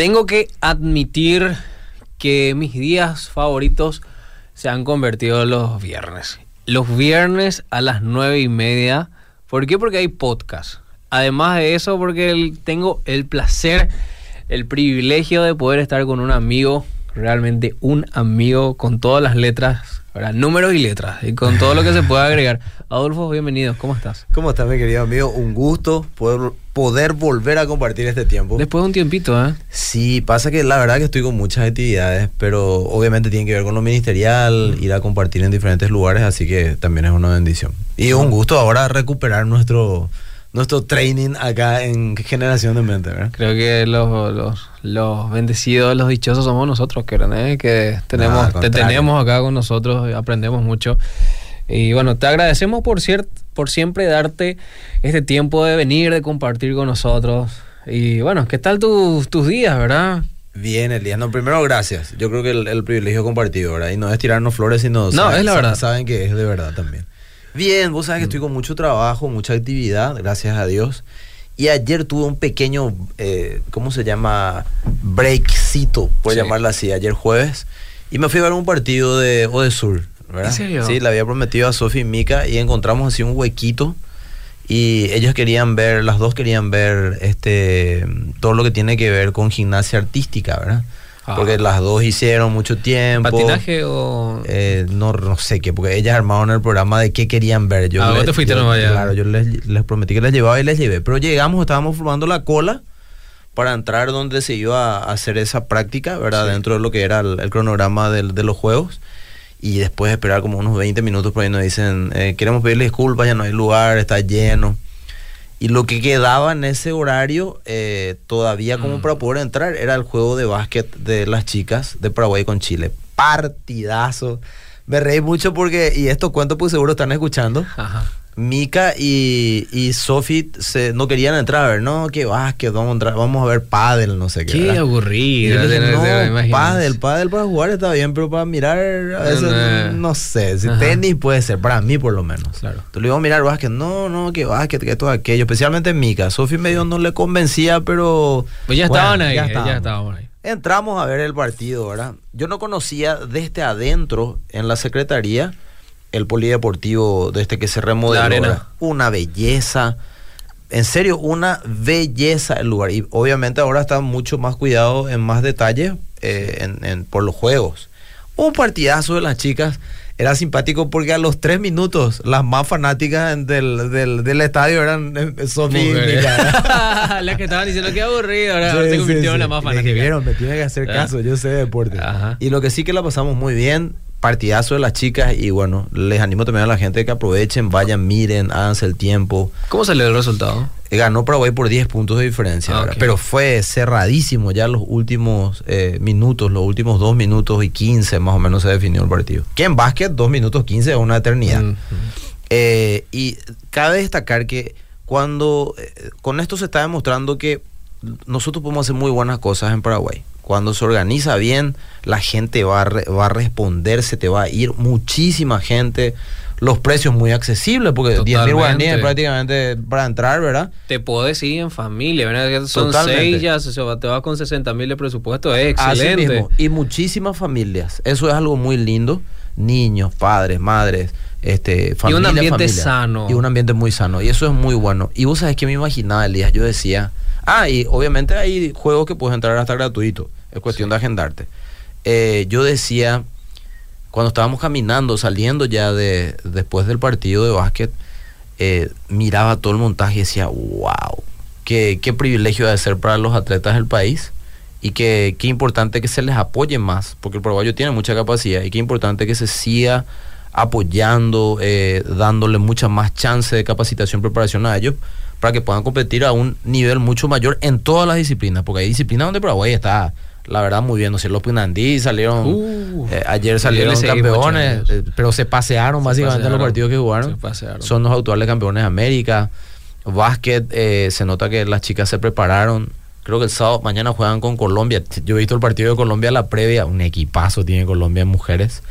Tengo que admitir que mis días favoritos se han convertido en los viernes. Los viernes a las nueve y media. ¿Por qué? Porque hay podcast. Además de eso, porque tengo el placer, el privilegio de poder estar con un amigo, realmente un amigo con todas las letras, ¿verdad? números y letras, y con todo lo que se pueda agregar. Adolfo, bienvenido, ¿cómo estás? ¿Cómo estás, mi querido amigo? Un gusto poder, poder volver a compartir este tiempo. Después de un tiempito, ¿eh? Sí, pasa que la verdad que estoy con muchas actividades, pero obviamente tiene que ver con lo ministerial, ir a compartir en diferentes lugares, así que también es una bendición. Y un gusto ahora recuperar nuestro, nuestro training acá en Generación de Mente, ¿verdad? Creo que los, los, los bendecidos, los dichosos somos nosotros, que, ¿eh? que tenemos, No, te tenemos acá con nosotros, aprendemos mucho. Y bueno, te agradecemos por, por siempre darte este tiempo de venir, de compartir con nosotros. Y bueno, ¿qué tal tus tus días, verdad? Bien, Elías. No, primero, gracias. Yo creo que el, el privilegio compartido, ¿verdad? Y no es tirarnos flores, sino... No, es la verdad. Saben que es de verdad también. Bien, vos sabes que estoy con mucho trabajo, mucha actividad, gracias a Dios. Y ayer tuve un pequeño, eh, ¿cómo se llama? Breakcito, por Sí. llamarlo así, ayer jueves. Y me fui a ver un partido de Odesur, ¿verdad? ¿En serio? Sí, le había prometido a Sofi y Mika y encontramos así un huequito. Y ellos querían ver, las dos querían ver este todo lo que tiene que ver con gimnasia artística, ¿verdad? Ah. Porque las dos hicieron mucho tiempo. ¿Patinaje o...? Eh, no, no sé qué, porque ellas armaron el programa de qué querían ver. Yo Ah, vos te fuiste yo- ya. Claro, yo les, les prometí que les llevaba y les llevé. Pero llegamos, estábamos formando la cola para entrar donde se iba a hacer esa práctica, ¿verdad? Sí. Dentro de lo que era el, el cronograma del- de los juegos. Y después de esperar como unos 20 minutos por ahí nos dicen, eh, queremos pedirle disculpas, ya no hay lugar, está lleno. Y lo que quedaba en ese horario, eh, todavía como Mm. para poder entrar, era el juego de básquet de las chicas de Paraguay con Chile. Partidazo. Me reí mucho porque, y esto cuento pues seguro están escuchando. Ajá. Mika y, y Sofi se, no querían entrar a ver, no, que básquet, vamos a, entrar, vamos a ver pádel, no sé qué. Qué aburrido. dije, no, imaginas. pádel, pádel para jugar está bien, pero para mirar a veces No. no sé, si Ajá. tenis puede ser, para mí por lo menos. Claro. Entonces le digo, mirar básquet, no, no, que básquet, que todo aquello, especialmente Mika. Sofi medio no le convencía, pero... Pues ya bueno, estaban ahí, ya estábamos ahí. Entramos a ver el partido, ¿verdad? Yo no conocía desde adentro en la secretaría el polideportivo desde que se remodeló. La arena. Una belleza. En serio, una belleza el lugar. Y obviamente ahora está mucho más cuidado en más detalle eh, en- en- por los juegos. Un partidazo de las chicas. Era simpático porque a los tres minutos las más fanáticas del, del, del estadio eran eh. Mika. Las que estaban diciendo que aburrido, ahora Sí, se sí, convirtió en sí. la más fanática. "Vieron, me tiene que hacer Ah. caso, yo sé de deporte. Ajá. Y lo que sí que la pasamos muy bien, partidazo de las chicas y bueno, les animo también a la gente que aprovechen, vayan, miren, háganse el tiempo. ¿Cómo salió el resultado? Eh, Ganó Paraguay por 10 puntos de diferencia, Ah, pero fue cerradísimo ya los últimos eh, minutos, los últimos 2 minutos y 15 más o menos se definió el partido. Que en básquet 2 minutos 15 es una eternidad. Mm, Eh, y cabe destacar que cuando eh, con esto se está demostrando que nosotros podemos hacer muy buenas cosas en Paraguay. Cuando se organiza bien, la gente va a, re- va a responder, se te va a ir muchísima gente. Los precios muy accesibles, porque 10 mil Totalmente. guaraníes prácticamente para entrar, ¿verdad? Te podés ir en familia, ¿verdad? Son Totalmente. seis ya, se va- te vas con 60 mil de presupuesto, es Así excelente. mismo. Y muchísimas familias. Eso es algo muy lindo. Niños, padres, madres, este, familia, ambiente familia. sano. Y un ambiente muy sano. Y eso es muy bueno. Y vos sabés que me imaginaba, Elías, yo decía, ah, y obviamente hay juegos que puedes entrar hasta gratuito. Es cuestión de agendarte. Eh, yo decía, cuando estábamos caminando, saliendo ya de después del partido de básquet, eh, miraba todo el montaje y decía, wow, qué, privilegio de ser para los atletas del país y que qué importante que se les apoye más, porque el paraguayo tiene mucha capacidad y qué importante que se siga apoyando, eh, dándole mucha más chance de capacitación, preparación a ellos para que puedan competir a un nivel mucho mayor en todas las disciplinas, porque hay disciplinas donde Paraguay está, la verdad, muy bien, no sé, los Pinandí salieron, Uh, eh, ayer salieron campeones, eh, pero se pasearon Se básicamente en los partidos que jugaron. Se pasearon. Son los actuales campeones de América. Básquet, eh, se nota que las chicas se prepararon. Creo que el sábado, mañana juegan con Colombia. Yo he visto el partido de Colombia, la previa. Un equipazo tiene Colombia en mujeres.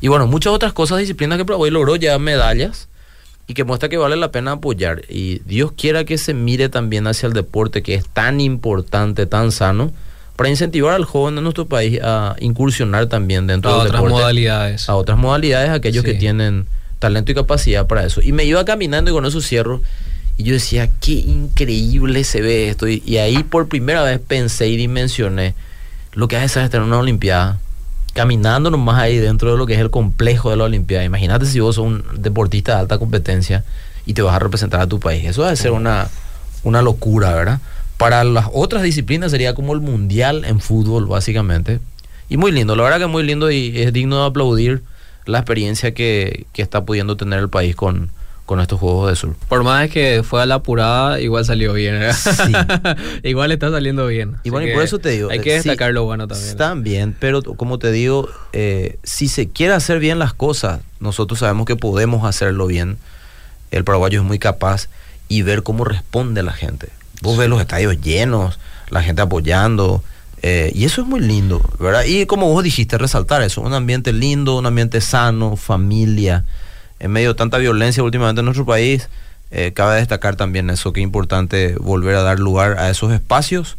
Y bueno, muchas otras cosas, disciplinas que Paraguay logró ya medallas y que muestra que vale la pena apoyar. Y Dios quiera que se mire también hacia el deporte que es tan importante, tan sano, para incentivar al joven de nuestro país a incursionar también dentro A del otras deporte, modalidades. a otras modalidades, aquellos Sí. que tienen talento y capacidad para eso. Y me iba caminando y con eso cierro. Y yo decía, qué increíble se ve esto. Y, y ahí por primera vez pensé y dimensioné lo que hace estar en una Olimpiada. Caminando nomás ahí dentro de lo que es el complejo de la Olimpiada. Imagínate si vos sos un deportista de alta competencia y te vas a representar a tu país. Eso debe ser una, una locura, ¿verdad? Para las otras disciplinas sería como el mundial en fútbol, básicamente. Y muy lindo, la verdad que muy lindo y es digno de aplaudir la experiencia que, que está pudiendo tener el país con, con estos Juegos de Sur. Por más que fue a la apurada, igual salió bien. ¿eh? Sí. igual está saliendo bien. Y bueno, y por eso te digo. Hay eh, que sí, destacar lo bueno también. Están bien, pero como te digo, eh, si se quiere hacer bien las cosas, nosotros sabemos que podemos hacerlo bien. El paraguayo es muy capaz y ver cómo responde la gente. Vos ves los estadios llenos, la gente apoyando. eh, y eso es muy lindo, ¿verdad? Y como vos dijiste, resaltar eso, un ambiente lindo, un ambiente sano, familia, en medio de tanta violencia últimamente en nuestro país, eh, cabe destacar también eso, que es importante volver a dar lugar a esos espacios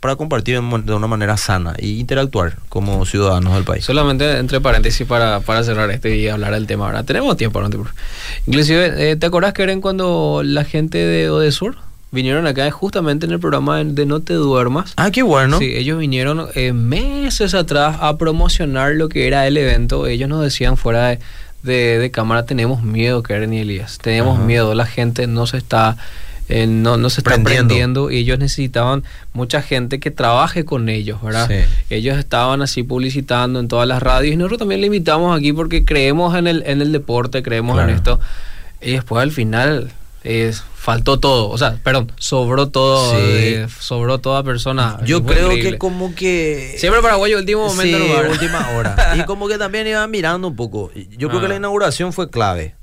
para compartir de una manera sana y interactuar como ciudadanos del país. Solamente entre paréntesis para, para cerrar este y hablar del tema ahora. Tenemos tiempo, no. Inclusive, eh, ¿te acordás que eran cuando la gente de Odesur vinieron acá justamente en el programa de- de No te duermas? Ah, qué bueno. Sí, ellos vinieron eh, meses atrás a promocionar lo que era el evento. Ellos nos decían fuera de, de- de cámara, tenemos miedo, Karen y Elías. Tenemos Ajá. miedo, la gente no se está... eh, no, no se está Prendiendo. prendiendo y ellos necesitaban mucha gente que trabaje con ellos, ¿verdad? Sí. Ellos estaban así publicitando en todas las radios y nosotros también le invitamos aquí porque creemos en el, en el deporte, creemos Claro. en esto. Y después al final eh, faltó todo, o sea, perdón, sobró todo, Sí. eh, sobró toda persona. Yo creo increíble. que como que... Siempre paraguayo, último momento. Sí, nomás. última hora. Y como que también iban mirando un poco. Yo creo Ah. que la inauguración fue clave.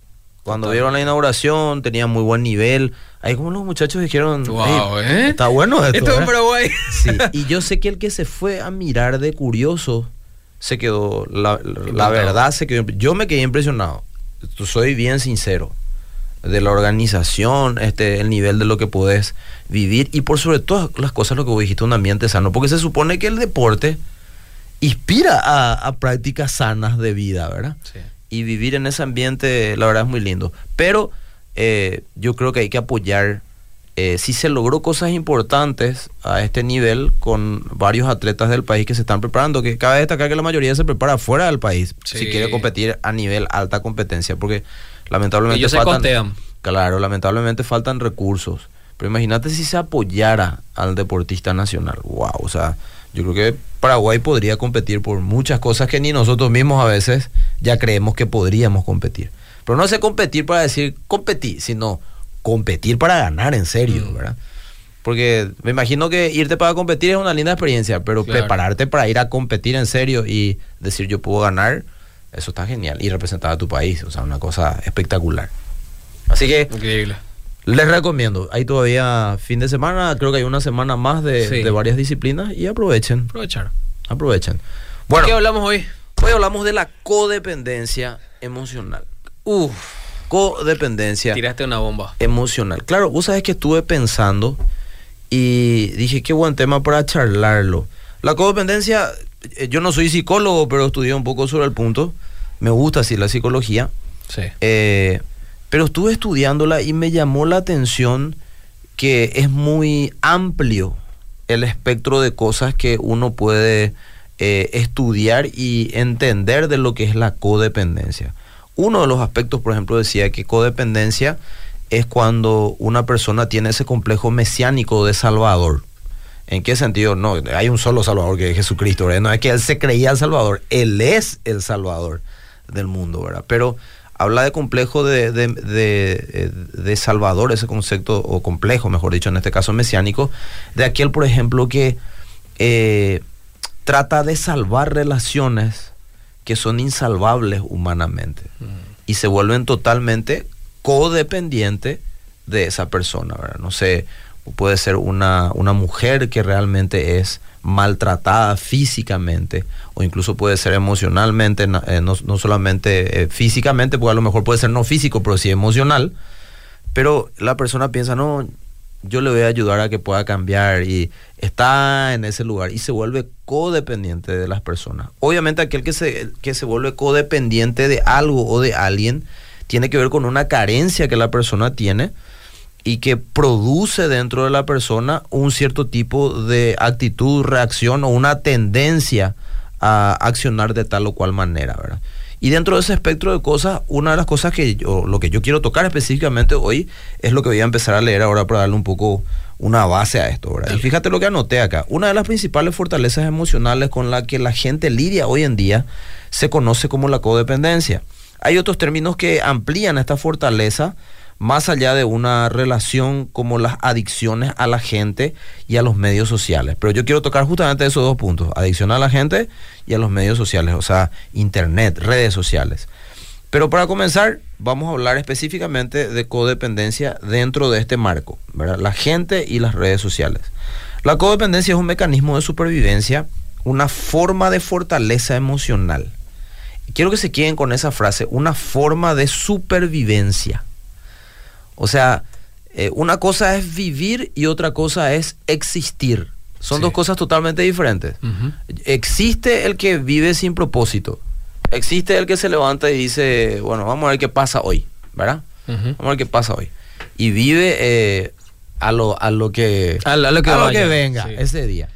Cuando vieron la inauguración, tenía muy buen nivel. Ahí como los muchachos dijeron, Wow, "Ey, ¿eh? está bueno esto. Esto es ¿eh?". Paraguay. Sí, y yo sé que el que se fue a mirar de curioso se quedó, la, verdad se quedó, yo me quedé impresionado. Soy bien sincero de la organización, este, el nivel de lo que podés vivir y por sobre todas las cosas lo que vos dijiste, un ambiente sano, porque se supone que el deporte inspira a, a prácticas sanas de vida, ¿verdad? Sí. y vivir en ese ambiente, la verdad es muy lindo. Pero eh, yo creo que hay que apoyar, eh, si se logró cosas importantes a este nivel con varios atletas del país que se están preparando, que cabe destacar que la mayoría se prepara fuera del país, Sí. si quiere competir a nivel alta competencia, porque lamentablemente Ellos se faltan, costean. claro, lamentablemente faltan recursos. Pero imagínate si se apoyara al deportista nacional. Wow, o sea, yo creo que Paraguay podría competir por muchas cosas que ni nosotros mismos a veces ya creemos que podríamos competir. Pero no sé competir para decir competir, sino competir para ganar en serio, Mm. ¿verdad? Porque me imagino que irte para competir es una linda experiencia, pero Claro. prepararte para ir a competir en serio y decir yo puedo ganar, eso está genial. Y representar a tu país, o sea, una cosa espectacular. Así que Increíble. les recomiendo. Hay todavía fin de semana, creo que hay una semana más de, Sí. de varias disciplinas y aprovechen, Aprovechar. aprovechen. Bueno. Bueno, ¿Qué hablamos hoy? hoy hablamos de la codependencia emocional. Uf, Codependencia tiraste una bomba. emocional. Claro, vos sabes que estuve pensando y dije qué buen tema para charlarlo. La codependencia, yo no soy psicólogo, pero estudié un poco sobre el punto. Me gusta así la psicología. Sí. Eh, pero estuve estudiándola y me llamó la atención que es muy amplio el espectro de cosas que uno puede eh, estudiar y entender de lo que es la codependencia. Uno de los aspectos, por ejemplo, decía que codependencia es cuando una persona tiene ese complejo mesiánico de Salvador. ¿En qué sentido? No, hay un solo Salvador que es Jesucristo, ¿verdad? No es que él se creía el Salvador, él es el Salvador del mundo, ¿verdad? Pero habla de complejo de, de, de, de Salvador, ese concepto, o complejo, mejor dicho, en este caso mesiánico, de aquel, por ejemplo, que eh, trata de salvar relaciones que son insalvables humanamente y se vuelven totalmente codependientes de esa persona, ¿verdad? No sé, puede ser una, una mujer que realmente es maltratada físicamente o incluso puede ser emocionalmente, na- eh, no, no solamente eh, físicamente, porque a lo mejor puede ser no físico, pero sí emocional, pero la persona piensa, no, yo le voy a ayudar a que pueda cambiar y está en ese lugar y se vuelve codependiente de las personas. Obviamente aquel que se, que se vuelve codependiente de algo o de alguien tiene que ver con una carencia que la persona tiene y que produce dentro de la persona un cierto tipo de actitud, reacción o una tendencia a accionar de tal o cual manera, ¿verdad? Y dentro de ese espectro de cosas, una de las cosas que yo, lo que yo quiero tocar específicamente hoy es lo que voy a empezar a leer ahora para darle un poco una base a esto, ¿verdad? Y fíjate lo que anoté acá. Una de las principales fortalezas emocionales con la que la gente lidia hoy en día se conoce como la codependencia. Hay otros términos que amplían esta fortaleza más allá de una relación como las adicciones a la gente y a los medios sociales. Pero yo quiero tocar justamente esos dos puntos, adicción a la gente y a los medios sociales, o sea, internet, redes sociales. Pero para comenzar, vamos a hablar específicamente de codependencia dentro de este marco. La gente y las redes sociales. La codependencia es un mecanismo de supervivencia, una forma de fortaleza emocional. Quiero que se queden con esa frase, una forma de supervivencia. O sea, eh, una cosa es vivir y otra cosa es existir. Son Sí. dos cosas totalmente diferentes. Existe el que vive sin propósito. Existe el que se levanta y dice, bueno, vamos a ver qué pasa hoy, ¿verdad? Vamos a ver qué pasa hoy. Y vive eh, a, lo, a lo que, A lo- a lo que vaya, venga sí. ese día.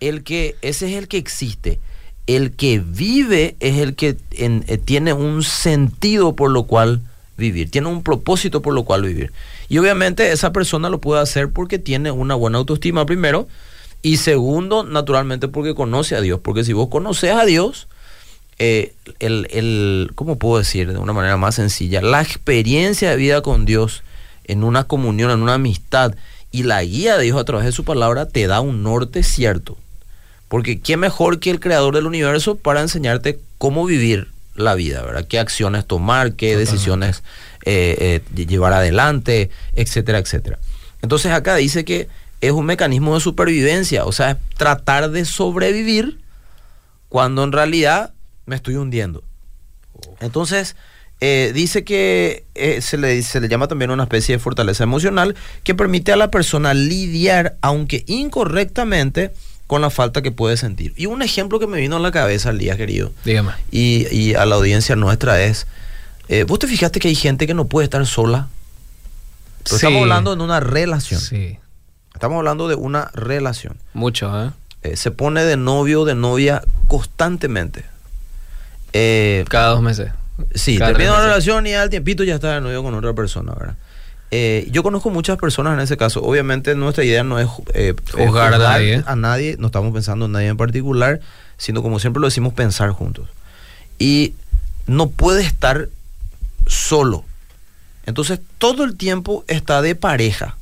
El que, ese es el que existe. El que vive es el que en- eh, tiene un sentido por lo cual vivir, tiene un propósito por lo cual vivir. Y obviamente esa persona lo puede hacer porque tiene una buena autoestima primero y segundo, naturalmente porque conoce a Dios. Porque si vos conoces a Dios, eh, el, el, ¿cómo puedo decir de una manera más sencilla? La experiencia de vida con Dios en una comunión, en una amistad y la guía de Dios a través de su palabra te da un norte cierto. Porque qué mejor que el creador del universo para enseñarte cómo vivir la vida, ¿verdad? Qué acciones tomar, qué Totalmente. decisiones eh, eh, llevar adelante, etcétera, etcétera. Entonces acá dice que es un mecanismo de supervivencia, o sea, es tratar de sobrevivir cuando en realidad me estoy hundiendo. Entonces, eh, dice que eh, se, le, se le llama también una especie de fortaleza emocional que permite a la persona lidiar, aunque incorrectamente, con la falta que puede sentir. Y un ejemplo que me vino a la cabeza al día, querido, Dígame. y, y a la audiencia nuestra es, eh, ¿vos te fijaste que hay gente que no puede estar sola? Pero Sí. Estamos hablando de una relación. Sí. Estamos hablando de una relación. Mucho, ¿eh? Eh, se pone de novio o de novia constantemente. Eh, Cada dos meses. sí, termina una relación y al tiempito ya está de novio con otra persona, ¿verdad? Eh, yo conozco muchas personas en ese caso. Obviamente nuestra idea no es eh, Juzgar a nadie. a nadie, no estamos pensando en nadie en particular, sino como siempre lo decimos, pensar juntos. Y no puede estar solo. Entonces todo el tiempo está de pareja.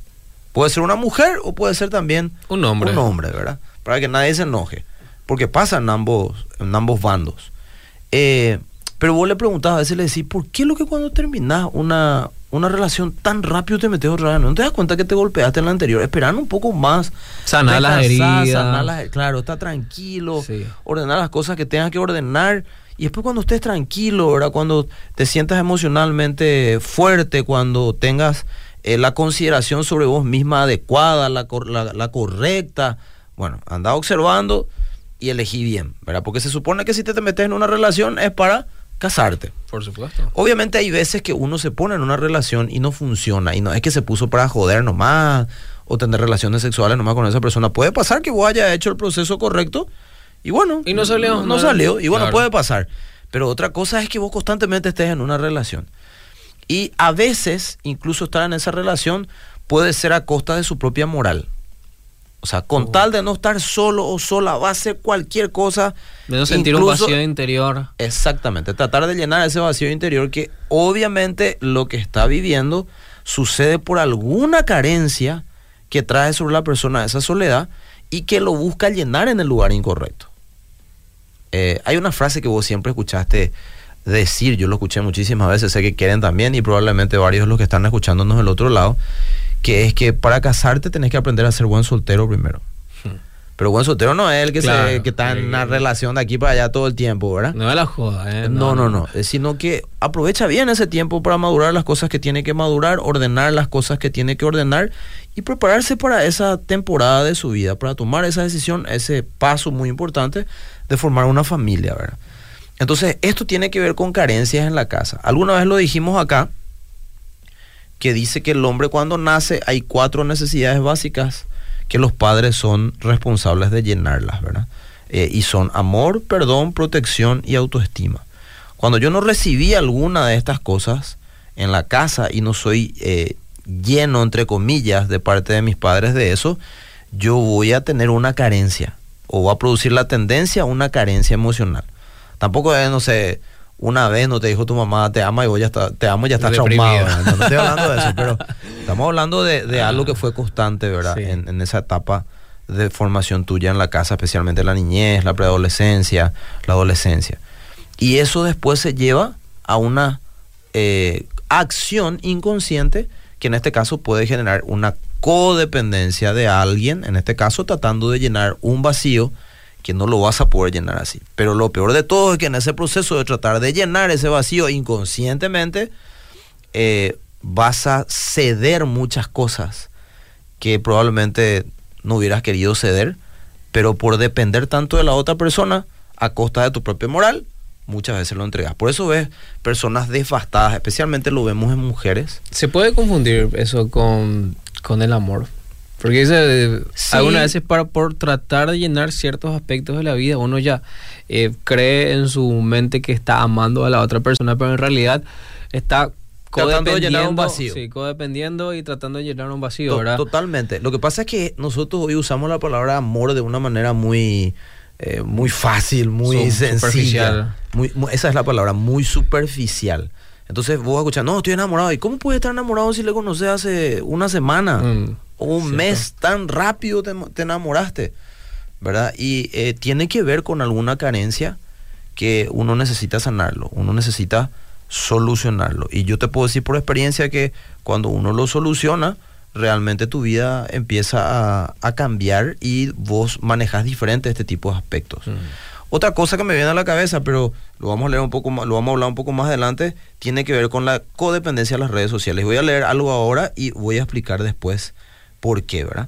Puede ser una mujer o puede ser también Un hombre. un hombre, ¿verdad? Para que nadie se enoje. Porque pasa en ambos, en ambos bandos. Eh, pero vos le preguntabas, a veces le decís, ¿por qué lo que cuando terminás una, una relación tan rápido te metes otra vez? ¿No te das cuenta que te golpeaste en la anterior? Esperando un poco más. Sanar las heridas. sanar las- claro, está tranquilo. Sí. Ordenar las cosas que tengas que ordenar. Y después cuando estés tranquilo, ¿verdad? Cuando te sientas emocionalmente fuerte, cuando tengas eh, la consideración sobre vos misma adecuada, la, cor- la- la correcta. Bueno, anda observando y elegí bien, ¿verdad? Porque se supone que si te, te metes en una relación es para casarte. Por supuesto. Obviamente hay veces que uno se pone en una relación y no funciona. Y no es que se puso para joder nomás o tener relaciones sexuales nomás con esa persona. Puede pasar que vos hayas hecho el proceso correcto y bueno. Y no salió, No, no no- salió. Y bueno, claro. puede pasar. Pero otra cosa es que vos constantemente estés en una relación. Y a veces, incluso estar en esa relación puede ser a costa de su propia moral. O sea, con Oh. tal de no estar solo o sola, va a hacer cualquier cosa. De no sentir incluso- un vacío interior. Exactamente, tratar de llenar ese vacío interior que obviamente lo que está viviendo sucede por alguna carencia que trae sobre la persona esa soledad y que lo busca llenar en el lugar incorrecto. Eh, hay una frase que vos siempre escuchaste decir, yo lo escuché muchísimas veces, sé que quieren también y probablemente varios de los que están escuchándonos del otro lado, que es que para casarte tenés que aprender a ser buen soltero primero. Pero buen soltero no es el que, Claro, se, que está en una relación de aquí para allá todo el tiempo, ¿verdad? No es la joda, ¿eh? No, no, no, eh, sino que aprovecha bien ese tiempo para madurar las cosas que tiene que madurar, ordenar las cosas que tiene que ordenar y prepararse para esa temporada de su vida, para tomar esa decisión, ese paso muy importante de formar una familia, ¿verdad? Entonces, esto tiene que ver con carencias en la casa. Alguna vez lo dijimos acá, que dice que el hombre cuando nace hay cuatro necesidades básicas que los padres son responsables de llenarlas, ¿verdad? Eh, y son amor, perdón, protección y autoestima. Cuando yo no recibí alguna de estas cosas en la casa y no soy eh, lleno, entre comillas, de parte de mis padres de eso, yo voy a tener una carencia o va a producir la tendencia a una carencia emocional. Tampoco es, no sé, una vez no te dijo tu mamá te ama y vos ya está, te amo y ya estás traumado. No, no estoy hablando de eso, pero estamos hablando de, de algo que fue constante, ¿verdad? Sí. En, en esa etapa de formación tuya en la casa, especialmente la niñez, la preadolescencia, la adolescencia. Y eso después se lleva a una eh, acción inconsciente que en este caso puede generar una codependencia de alguien, en este caso tratando de llenar un vacío que no lo vas a poder llenar así. Pero lo peor de todo es que en ese proceso de tratar de llenar ese vacío inconscientemente, eh, vas a ceder muchas cosas que probablemente no hubieras querido ceder, pero por depender tanto de la otra persona a costa de tu propia moral, muchas veces lo entregas. Por eso ves personas devastadas, especialmente lo vemos en mujeres. Se puede confundir eso con, con el amor. Porque dice, Sí. algunas veces para, por tratar de llenar ciertos aspectos de la vida, uno ya eh, cree en su mente que está amando a la otra persona, pero en realidad está Tratando de llenar un vacío. Sí, codependiendo y tratando de llenar un vacío, ¿verdad? Totalmente. Lo que pasa es que nosotros hoy usamos la palabra amor de una manera muy, eh, muy fácil, muy Su- sencilla. Muy, muy- esa es la palabra, muy superficial. Entonces vos escuchas, no, estoy enamorado. ¿Y cómo puedes estar enamorado si le conoces hace una semana? Mm, un cierto. mes tan rápido te, te enamoraste, ¿verdad? Y eh, tiene que ver con alguna carencia que uno necesita sanarlo, uno necesita solucionarlo. Y yo te puedo decir por experiencia que cuando uno lo soluciona, realmente tu vida empieza a, a cambiar y vos manejas diferente este tipo de aspectos. Mm. Otra cosa que me viene a la cabeza, pero lo vamos a leer un poco más, lo vamos a hablar un poco más adelante, tiene que ver con la codependencia de las redes sociales. Voy a leer algo ahora y voy a explicar después por qué, ¿verdad?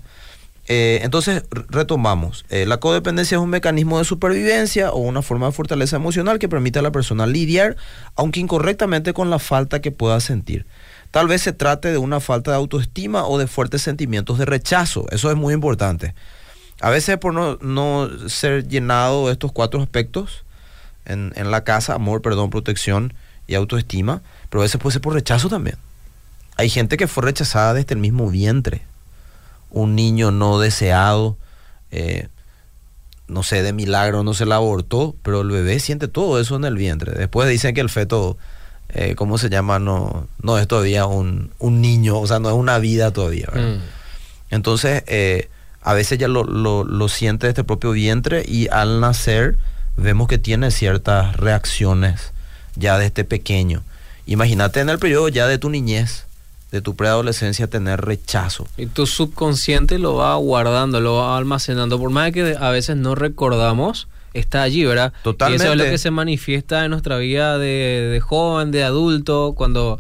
Eh, entonces, retomamos. Eh, la codependencia es un mecanismo de supervivencia o una forma de fortaleza emocional que permite a la persona lidiar, aunque incorrectamente, con la falta que pueda sentir. Tal vez se trate de una falta de autoestima o de fuertes sentimientos de rechazo. Eso es muy importante. A veces por no, no ser llenado de estos cuatro aspectos en, en la casa, amor, perdón, protección y autoestima, pero a veces puede ser por rechazo también. Hay gente que fue rechazada desde el mismo vientre. Un niño no deseado, eh, no sé, de milagro no se la abortó, pero el bebé siente todo eso en el vientre. Después dicen que el feto, eh, ¿cómo se llama? No, no es todavía un, un niño, o sea, no es una vida todavía. Mm. Entonces, eh, a veces ya lo, lo, lo siente este propio vientre y al nacer vemos que tiene ciertas reacciones ya desde pequeño. Imagínate en el periodo ya de tu niñez, de tu preadolescencia, tener rechazo. Y tu subconsciente lo va guardando, lo va almacenando. Por más que a veces no recordamos, está allí, ¿verdad? Y eso es Totalmente. lo que se manifiesta en nuestra vida de, de joven, de adulto, cuando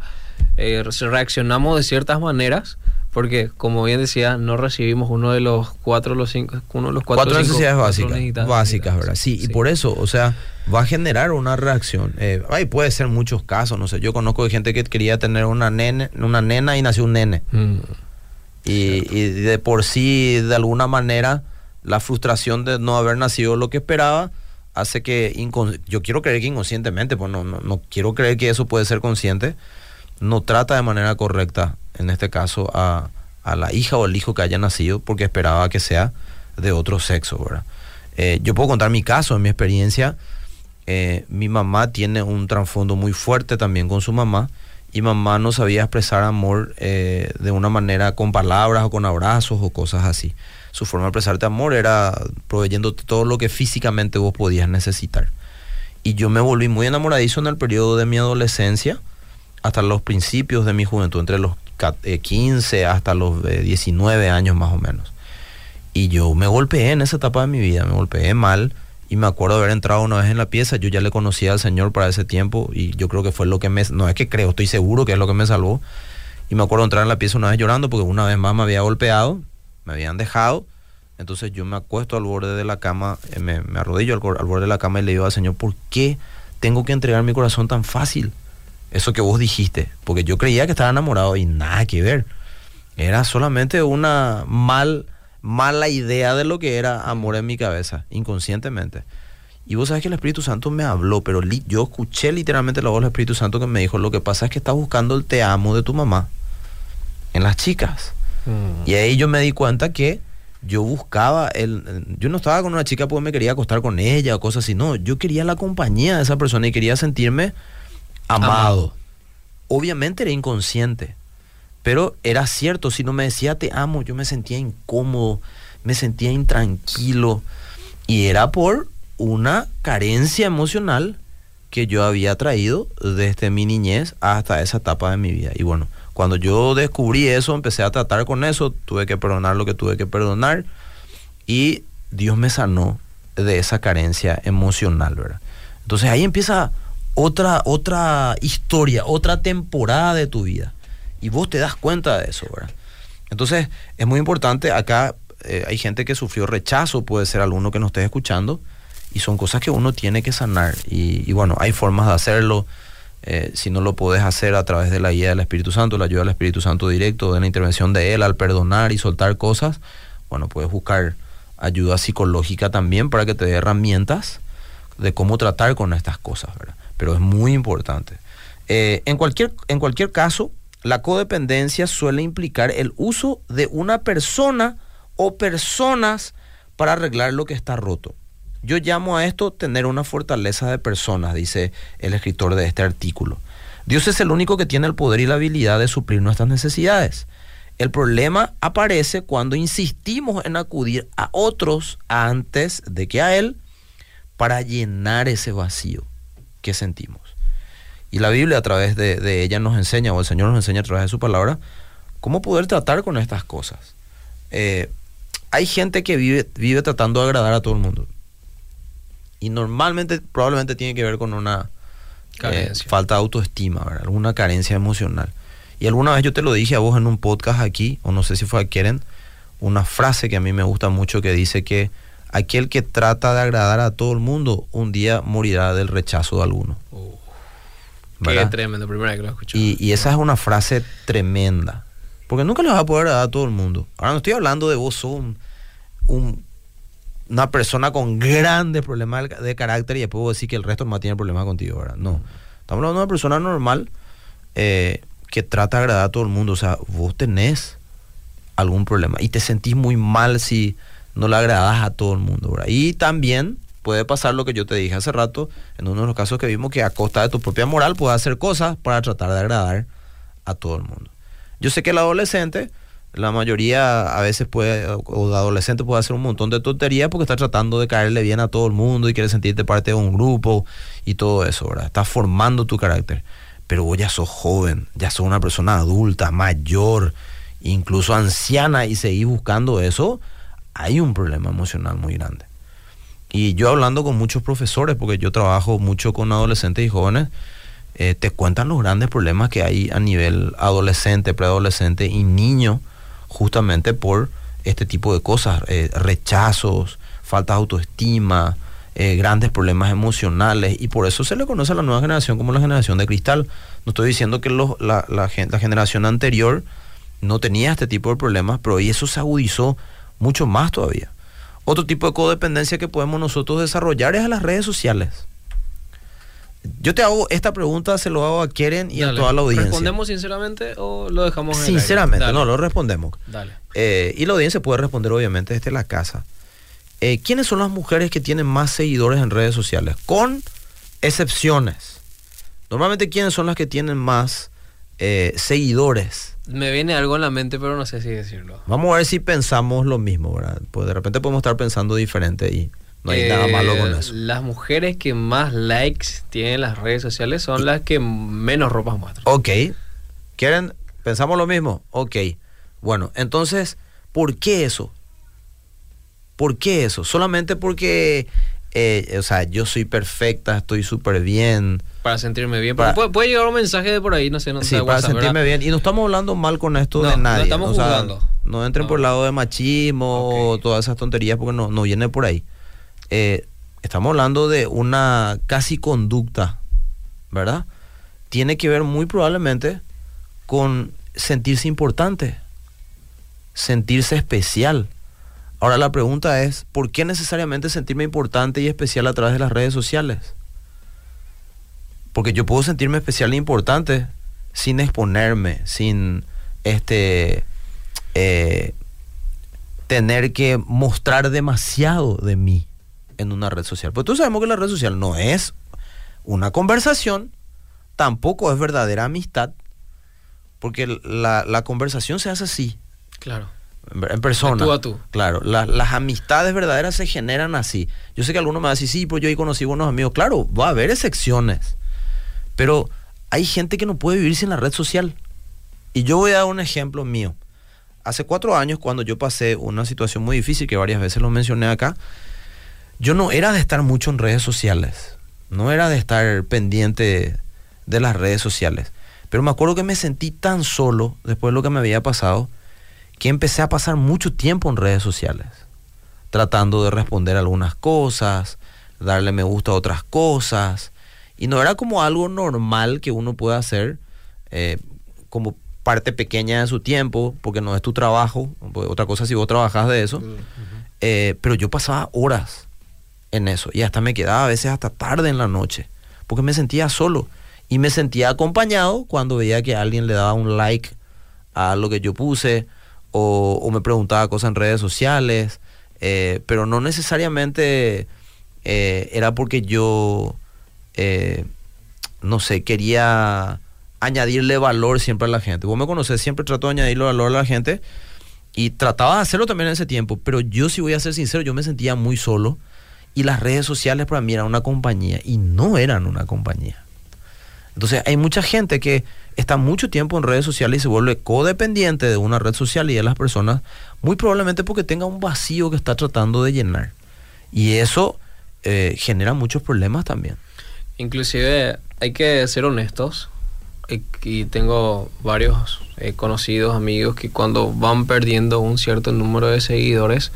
eh, reaccionamos de ciertas maneras. Porque, como bien decía, no recibimos uno de los cuatro, los cinco, uno de los cuatro, Cuatro, cinco- necesidades básicas, necesidades básicas, ¿verdad? Sí, Sí, y por eso, o sea, va a generar una reacción. Eh, ay, puede ser muchos casos, no sé. Yo conozco de gente que quería tener una nene, una nena y nació un nene. Mm. Y, y de por sí, de alguna manera, la frustración de no haber nacido lo que esperaba hace que, yo quiero creer que inconscientemente, pues no, no, no quiero creer que eso puede ser consciente, no trata de manera correcta, en este caso, a, a la hija o el hijo que haya nacido porque esperaba que sea de otro sexo, ¿verdad? Eh, yo puedo contar mi caso, en mi experiencia, eh, mi mamá tiene un trasfondo muy fuerte también con su mamá y mamá no sabía expresar amor eh, de una manera con palabras o con abrazos o cosas así. Su forma de expresarte amor era proveyéndote todo lo que físicamente vos podías necesitar. Y yo me volví muy enamoradizo en el periodo de mi adolescencia hasta los principios de mi juventud, entre los ca- eh, 15 hasta los eh, 19 años más o menos. Y yo me golpeé en esa etapa de mi vida, me golpeé mal. Y me acuerdo de haber entrado una vez en la pieza, yo ya le conocía al Señor para ese tiempo y yo creo que fue lo que me... No es que creo, estoy seguro que es lo que me salvó. Y me acuerdo entrar en la pieza una vez llorando porque una vez más me había golpeado, me habían dejado. Entonces yo me acuesto al borde de la cama, eh, me, me arrodillo al, al borde de la cama y le digo al Señor, ¿por qué tengo que entregar mi corazón tan fácil? Eso que vos dijiste, porque yo creía que estaba enamorado y nada que ver. Era solamente una mal, mala idea de lo que era amor en mi cabeza, inconscientemente. Y vos sabes que el Espíritu Santo me habló, pero yo escuché literalmente la voz del Espíritu Santo que me dijo, lo que pasa es que estás buscando el te amo de tu mamá en las chicas. Mm. Y ahí yo me di cuenta que yo buscaba, el, el- yo no estaba con una chica porque me quería acostar con ella o cosas así, no, yo quería la compañía de esa persona y quería sentirme amado. Obviamente era inconsciente, pero era cierto, si no me decía te amo, yo me sentía incómodo, me sentía intranquilo y era por una carencia emocional que yo había traído desde mi niñez hasta esa etapa de mi vida. Y bueno, cuando yo descubrí eso, empecé a tratar con eso, tuve que perdonar lo que tuve que perdonar y Dios me sanó de esa carencia emocional, ¿verdad? Entonces ahí empieza otra, otra historia, otra temporada de tu vida. Y vos te das cuenta de eso, ¿verdad? Entonces es muy importante, acá eh, hay gente que sufrió rechazo, puede ser alguno que nos esté escuchando, y son cosas que uno tiene que sanar. Y, bueno, hay formas de hacerlo. Eh, si no lo podés hacer a través de la guía del Espíritu Santo, la ayuda del Espíritu Santo directo, de la intervención de Él al perdonar y soltar cosas, bueno, puedes buscar ayuda psicológica también para que te dé herramientas de cómo tratar con estas cosas, ¿verdad? Pero es muy importante. Eh, en, cualquier, en cualquier caso, la codependencia suele implicar el uso de una persona o personas para arreglar lo que está roto. Yo llamo a esto tener una fortaleza de personas, dice el escritor de este artículo. Dios es el único que tiene el poder y la habilidad de suplir nuestras necesidades. El problema aparece cuando insistimos en acudir a otros antes de que a Él para llenar ese vacío que sentimos. Y la Biblia a través de, de ella nos enseña, o el Señor nos enseña a través de su palabra, cómo poder tratar con estas cosas. Eh, hay gente que vive, vive tratando de agradar a todo el mundo. Y normalmente, probablemente tiene que ver con una eh, falta de autoestima, ¿verdad? alguna carencia emocional. Y alguna vez yo te lo dije a vos en un podcast aquí, o no sé si fue a Keren, una frase que a mí me gusta mucho que dice que aquel que trata de agradar a todo el mundo un día morirá del rechazo de alguno. Uh, qué tremendo, primera vez que lo escucho. Y, y esa es una frase tremenda. Porque nunca le vas a poder agradar a todo el mundo. Ahora no estoy hablando de vos sos un, un- una persona con grandes problemas de, de carácter y después puedo decir que el resto no tiene problemas contigo, ¿verdad? No. Estamos hablando de una persona normal eh, que trata de agradar a todo el mundo. O sea, vos tenés algún problema y te sentís muy mal si no le agradas a todo el mundo, ¿verdad? Y también puede pasar lo que yo te dije hace rato, en uno de los casos que vimos, que a costa de tu propia moral puedes hacer cosas para tratar de agradar a todo el mundo. Yo sé que el adolescente, la mayoría a veces puede, o el adolescente puede hacer un montón de tonterías porque está tratando de caerle bien a todo el mundo y quiere sentirte parte de un grupo y todo eso, ¿verdad? Estás formando tu carácter. Pero vos ya sos joven, ya sos una persona adulta, mayor, incluso anciana y seguís buscando eso, hay un problema emocional muy grande. Y yo hablando con muchos profesores, porque yo trabajo mucho con adolescentes y jóvenes, eh, te cuentan los grandes problemas que hay a nivel adolescente, preadolescente y niño, justamente por este tipo de cosas, eh, rechazos, falta de autoestima, eh, grandes problemas emocionales, y por eso se le conoce a la nueva generación como la generación de cristal. No estoy diciendo que la, la la generación anterior no tenía este tipo de problemas, pero hoy eso se agudizó mucho más todavía. Otro tipo de codependencia que podemos nosotros desarrollar es a las redes sociales. Yo te hago esta pregunta, se lo hago a Keren y a toda la audiencia. ¿Respondemos sinceramente o lo dejamos en? Sinceramente, no, lo respondemos. Dale. Eh, y la audiencia puede responder obviamente desde la casa. Eh, ¿Quiénes son las mujeres que tienen más seguidores en redes sociales? Con excepciones. Normalmente, ¿quiénes son las que tienen más eh, seguidores? Me viene algo en la mente, pero no sé si decirlo. Vamos a ver si pensamos lo mismo, ¿verdad? Pues de repente podemos estar pensando diferente y no hay nada Eh, malo con eso. Las mujeres que más likes tienen en las redes sociales son las que menos ropas muestran. Ok. ¿Quieren? ¿Pensamos lo mismo? Ok. Bueno, entonces, ¿por qué eso? ¿Por qué eso? Solamente porque, eh, o sea, yo soy perfecta, estoy súper bien. Para sentirme bien. Para- Puede, puede llegar un mensaje de por ahí, no sé, no sé. Sí, para WhatsApp, sentirme ¿verdad? bien. Y no estamos hablando mal con esto No, de no nadie. estamos o sea, no entren por el No. lado de machismo o todas esas tonterías porque no, no viene por ahí. Eh, estamos hablando de una casi conducta, ¿verdad? Tiene que ver muy probablemente con sentirse importante, sentirse especial. Ahora la pregunta es, ¿por qué necesariamente sentirme importante y especial a través de las redes sociales? Porque yo puedo sentirme especial e importante sin exponerme, sin este eh, tener que mostrar demasiado de mí en una red social. Pues tú sabemos que la red social no es una conversación, tampoco es verdadera amistad, porque la, la conversación se hace así, Claro. En, persona. De tú a tú. Claro, la- las amistades verdaderas se generan así. Yo sé que algunos me van a decir, sí, pues yo ahí conocí buenos amigos. Claro, va a haber excepciones. Pero hay gente que no puede vivir sin la red social. Y yo voy a dar un ejemplo mío. Hace cuatro años, cuando yo pasé una situación muy difícil, que varias veces lo mencioné acá, yo no era de estar mucho en redes sociales. No era de estar pendiente de las redes sociales. Pero me acuerdo que me sentí tan solo después de lo que me había pasado, que empecé a pasar mucho tiempo en redes sociales, tratando de responder algunas cosas, darle me gusta a otras cosas, y no era como algo normal que uno pueda hacer eh, como parte pequeña de su tiempo, porque no es tu trabajo, porque otra cosa si vos trabajás de eso, eh, pero yo pasaba horas en eso y hasta me quedaba a veces hasta tarde en la noche, porque me sentía solo y me sentía acompañado cuando veía que alguien le daba un like a lo que yo puse o, o me preguntaba cosas en redes sociales, eh, pero no necesariamente eh, era porque yo, eh, no sé, quería añadirle valor siempre a la gente. Vos me conocés, siempre trato de añadirle valor a la gente y trataba de hacerlo también en ese tiempo, pero yo si voy a ser sincero, yo me sentía muy solo y las redes sociales para mí eran una compañía y no eran una compañía. Entonces hay mucha gente que está mucho tiempo en redes sociales y se vuelve codependiente de una red social y de las personas, muy probablemente porque tenga un vacío que está tratando de llenar. Y eso eh, genera muchos problemas también. Inclusive hay que ser honestos. eh, Y tengo varios eh, conocidos, amigos, que cuando van perdiendo un cierto número de seguidores,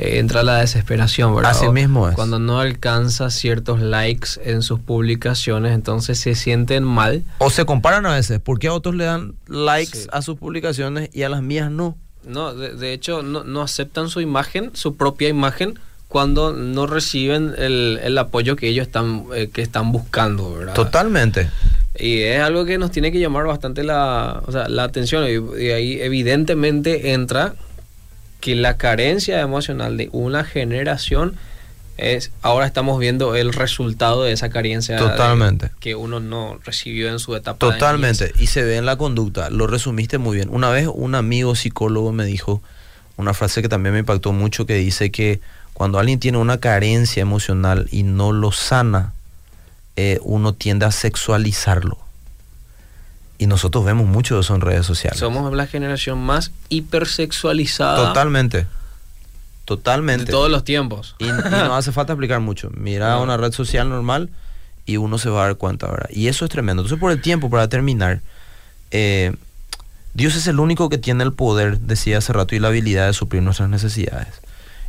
eh, entra la desesperación, ¿verdad? Así mismo es. Cuando no alcanza ciertos likes en sus publicaciones, entonces se sienten mal. O se comparan a veces, porque a otros le dan likes Sí. a sus publicaciones y a las mías no? No, de, de hecho, no, no aceptan su imagen, su propia imagen, cuando no reciben el, el apoyo que ellos están, eh, que están buscando, ¿verdad? Totalmente. Y es algo que nos tiene que llamar bastante la, o sea, la atención. Y, y ahí evidentemente entra que la carencia emocional de una generación es, ahora estamos viendo el resultado de esa carencia de- Totalmente. que uno no recibió en su etapa. Totalmente. Y se ve en la conducta. Lo resumiste muy bien. Una vez un amigo psicólogo me dijo una frase que también me impactó mucho que dice que cuando alguien tiene una carencia emocional y no lo sana, eh, uno tiende a sexualizarlo. Y nosotros vemos mucho de eso en redes sociales. Somos la generación más hipersexualizada Totalmente. Totalmente. de todos los tiempos. Y, y no hace falta explicar mucho. Mira No. una red social normal y uno se va a dar cuenta, ¿verdad? Y eso es tremendo. Entonces, por el tiempo, para terminar, eh, Dios es el único que tiene el poder, decía hace rato, y la habilidad de suplir nuestras necesidades.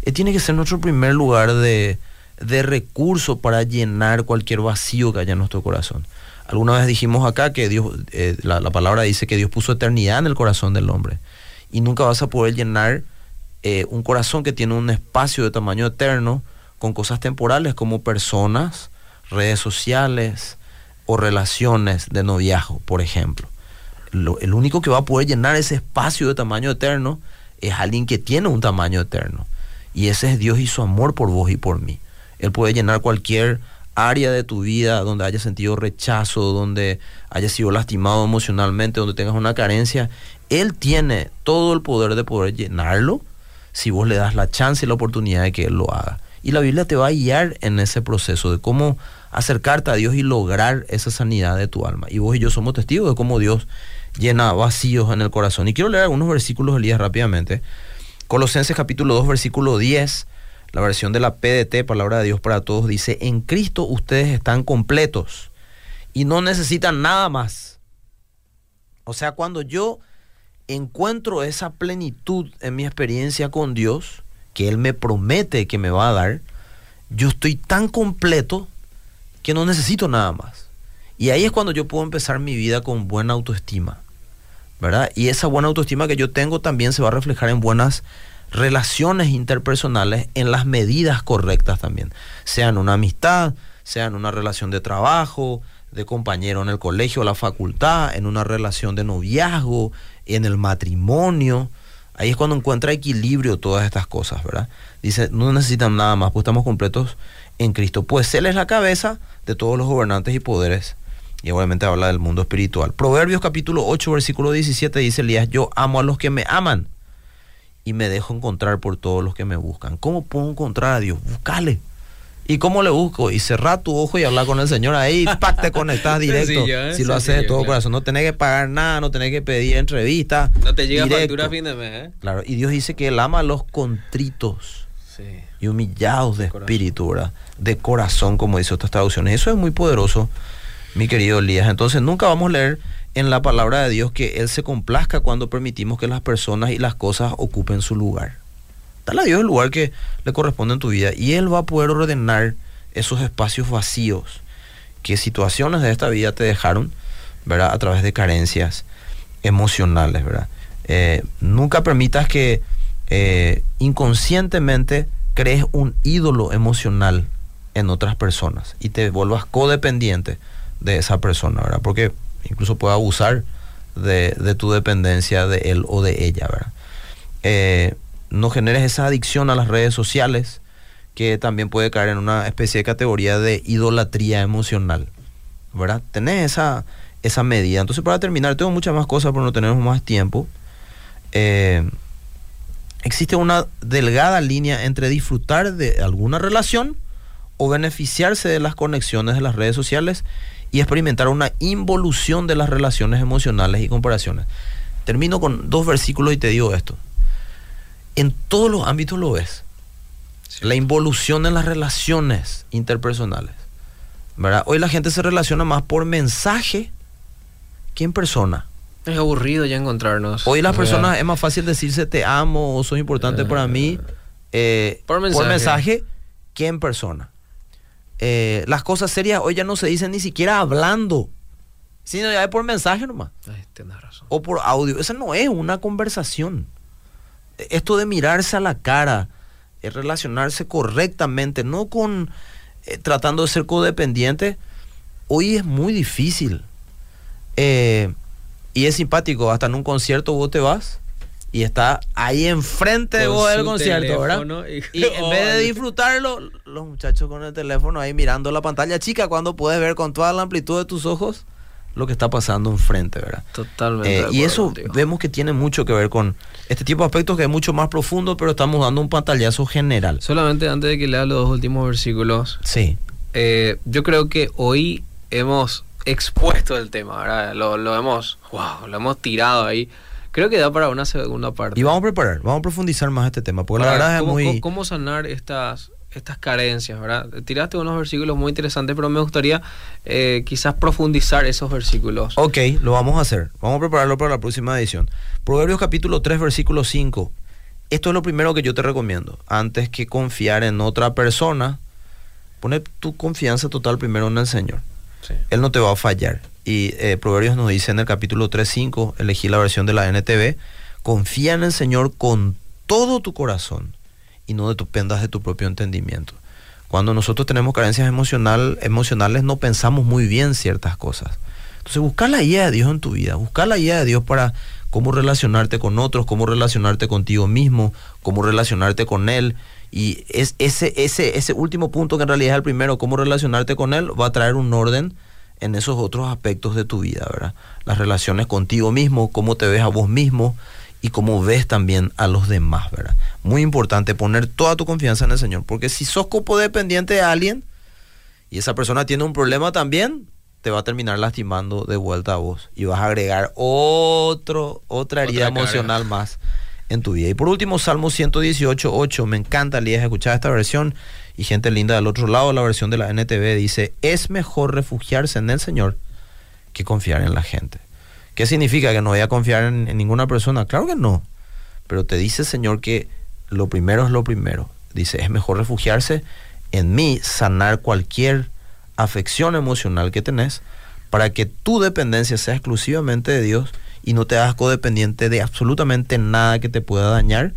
Él tiene que ser nuestro primer lugar de, de recurso para llenar cualquier vacío que haya en nuestro corazón. Alguna vez dijimos acá que Dios, eh, la, la palabra dice que Dios puso eternidad en el corazón del hombre. Y nunca vas a poder llenar eh, un corazón que tiene un espacio de tamaño eterno con cosas temporales como personas, redes sociales o relaciones de noviazgo, por ejemplo. Lo- el único que va a poder llenar ese espacio de tamaño eterno es alguien que tiene un tamaño eterno. Y ese es Dios y su amor por vos y por mí. Él puede llenar cualquier área de tu vida donde hayas sentido rechazo, donde hayas sido lastimado emocionalmente, donde tengas una carencia. Él tiene todo el poder de poder llenarlo si vos le das la chance y la oportunidad de que Él lo haga. Y la Biblia te va a guiar en ese proceso de cómo acercarte a Dios y lograr esa sanidad de tu alma. Y vos y yo somos testigos de cómo Dios llena vacíos en el corazón. Y quiero leer algunos versículos, Elías, rápidamente. Colosenses capítulo 2, versículo 10, La versión de la PDT, Palabra de Dios para Todos, dice, en Cristo ustedes están completos y no necesitan nada más. O sea, cuando yo encuentro esa plenitud en mi experiencia con Dios, que Él me promete que me va a dar, yo estoy tan completo que no necesito nada más. Y ahí es cuando yo puedo empezar mi vida con buena autoestima, ¿verdad? Y esa buena autoestima que yo tengo también se va a reflejar en buenas relaciones interpersonales en las medidas correctas también, sea en una amistad, sea en una relación de trabajo, de compañero en el colegio, la facultad, en una relación de noviazgo, en el matrimonio. Ahí es cuando encuentra equilibrio todas estas cosas, ¿verdad? Dice, no necesitan nada más, pues estamos completos en Cristo. Pues Él es la cabeza de todos los gobernantes y poderes. Y obviamente habla del mundo espiritual. Proverbios capítulo 8, versículo 17 dice Elías, yo amo a los que me aman y me dejo encontrar por todos los que me buscan. ¿Cómo puedo encontrar a Dios? Buscale. ¿Y cómo le busco? Y cerrar tu ojo y hablar con el Señor ahí, pack, te conectas directo. ¿eh? si lo haces de todo claro. corazón, no tenés que pagar nada, no tenés que pedir entrevista. No te llega directo. factura a fin de mes, ¿eh? Claro, y Dios dice que Él ama a los contritos Sí. y humillados de Corazón. espíritu, ¿verdad? De corazón, como dice otras traducciones. Eso es muy poderoso, mi querido Elías. Entonces, nunca vamos a leer en la palabra de Dios que Él se complazca cuando permitimos que las personas y las cosas ocupen su lugar. Dale a Dios el lugar que le corresponde en tu vida y Él va a poder ordenar esos espacios vacíos que situaciones de esta vida te dejaron, ¿verdad? A través de carencias emocionales, ¿verdad? Eh, nunca permitas que eh, inconscientemente crees un ídolo emocional en otras personas y te vuelvas codependiente de esa persona, ¿verdad? Porque incluso puede abusar de, tu dependencia de él o de ella, ¿verdad? Eh, no generes esa adicción a las redes sociales que también puede caer en una especie de categoría de idolatría emocional, ¿verdad? Tenés esa, esa medida. Entonces, para terminar, tengo muchas más cosas, pero no tenemos más tiempo. Eh, existe una delgada línea entre disfrutar de alguna relación o beneficiarse de las conexiones de las redes sociales y experimentar una involución de las relaciones emocionales y comparaciones. Termino con dos versículos y te digo esto. En todos los ámbitos lo ves. La involución en las relaciones interpersonales. ¿verdad? Hoy la gente se relaciona más por mensaje que en persona. Es aburrido ya encontrarnos. Hoy las ¿verdad? personas es más fácil decirse te amo o sos importante para mí eh, Por mensaje. que en persona. Eh, las cosas serias hoy ya no se dicen ni siquiera hablando, sino ya es por mensaje nomás Ay, tenés razón. o por audio. Esa no es una conversación. Esto de mirarse a la cara, eh, relacionarse correctamente, no con eh, tratando de ser codependiente, hoy es muy difícil. Eh, y es simpático, hasta en un concierto vos te vas y está ahí enfrente de vos del concierto, ¿verdad? y- Y en vez de disfrutarlo, los muchachos con el teléfono ahí mirando la pantalla chica, cuando puedes ver con toda la amplitud de tus ojos lo que está pasando enfrente, ¿verdad? Totalmente. Eh, y eso vemos que tiene mucho que ver con este tipo de aspectos que es mucho más profundo, pero estamos dando un pantallazo general. Solamente antes de que lea los dos últimos versículos, Sí, eh, yo creo que hoy hemos expuesto el tema, ¿verdad? Lo, lo hemos, wow, lo hemos tirado ahí. Creo que da para una segunda parte. y vamos a preparar, vamos a profundizar más este tema, porque la verdad es muy... cómo- cómo sanar estas, estas carencias, ¿verdad? Tiraste unos versículos muy interesantes, pero me gustaría eh, quizás profundizar esos versículos. Ok, lo vamos a hacer. Vamos a prepararlo para la próxima edición. Proverbios capítulo 3, versículo 5. Esto es lo primero que yo te recomiendo. Antes que confiar en otra persona, pone tu confianza total primero en el Señor. Sí. Él no te va a fallar. Y eh, Proverbios nos dice en el capítulo 3.5, elegí la versión de la NTV, confía en el Señor con todo tu corazón y no dependas de tu propio entendimiento. Cuando nosotros tenemos carencias emocional, emocionales no pensamos muy bien ciertas cosas. Entonces busca la guía de Dios en tu vida, busca la guía de Dios para cómo relacionarte con otros, cómo relacionarte contigo mismo, cómo relacionarte con Él. Y es ese, ese, ese último punto que en realidad es el primero, cómo relacionarte con Él, va a traer un orden en esos otros aspectos de tu vida, ¿verdad? Las relaciones contigo mismo, cómo te ves a vos mismo y cómo ves también a los demás, ¿verdad? Muy importante poner toda tu confianza en el Señor, porque si sos copodependiente de alguien y esa persona tiene un problema también, te va a terminar lastimando de vuelta a vos y vas a agregar otro, otra herida Otra emocional más en tu vida. Y por último, Salmo 118, 8. Me encanta, Elías, escuchar esta versión. Y gente linda del otro lado, la versión de la NTV dice, es mejor refugiarse en el Señor que confiar en la gente. ¿Qué significa que no voy a confiar en, en ninguna persona? Claro que no. Pero te dice, Señor, que lo primero es lo primero. Dice, es mejor refugiarse en mí, sanar cualquier afección emocional que tenés, para que tu dependencia sea exclusivamente de Dios y no te hagas codependiente de absolutamente nada que te pueda dañar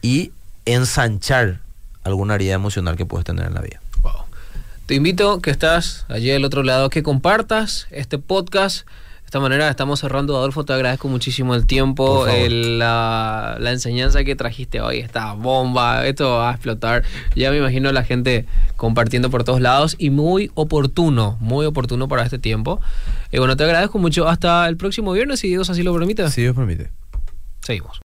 y ensanchar alguna herida emocional que puedes tener en la vida. Wow. Te invito que estás allí del otro lado, que compartas este podcast. Esta manera estamos cerrando. Adolfo, te agradezco muchísimo el tiempo, el, la, la, enseñanza que trajiste hoy. Esta bomba, esto va a explotar. Ya me imagino la gente compartiendo por todos lados y muy oportuno, muy oportuno para este tiempo. Y bueno, te agradezco mucho. Hasta el próximo viernes, si Dios así lo permite. Si Dios permite. Seguimos.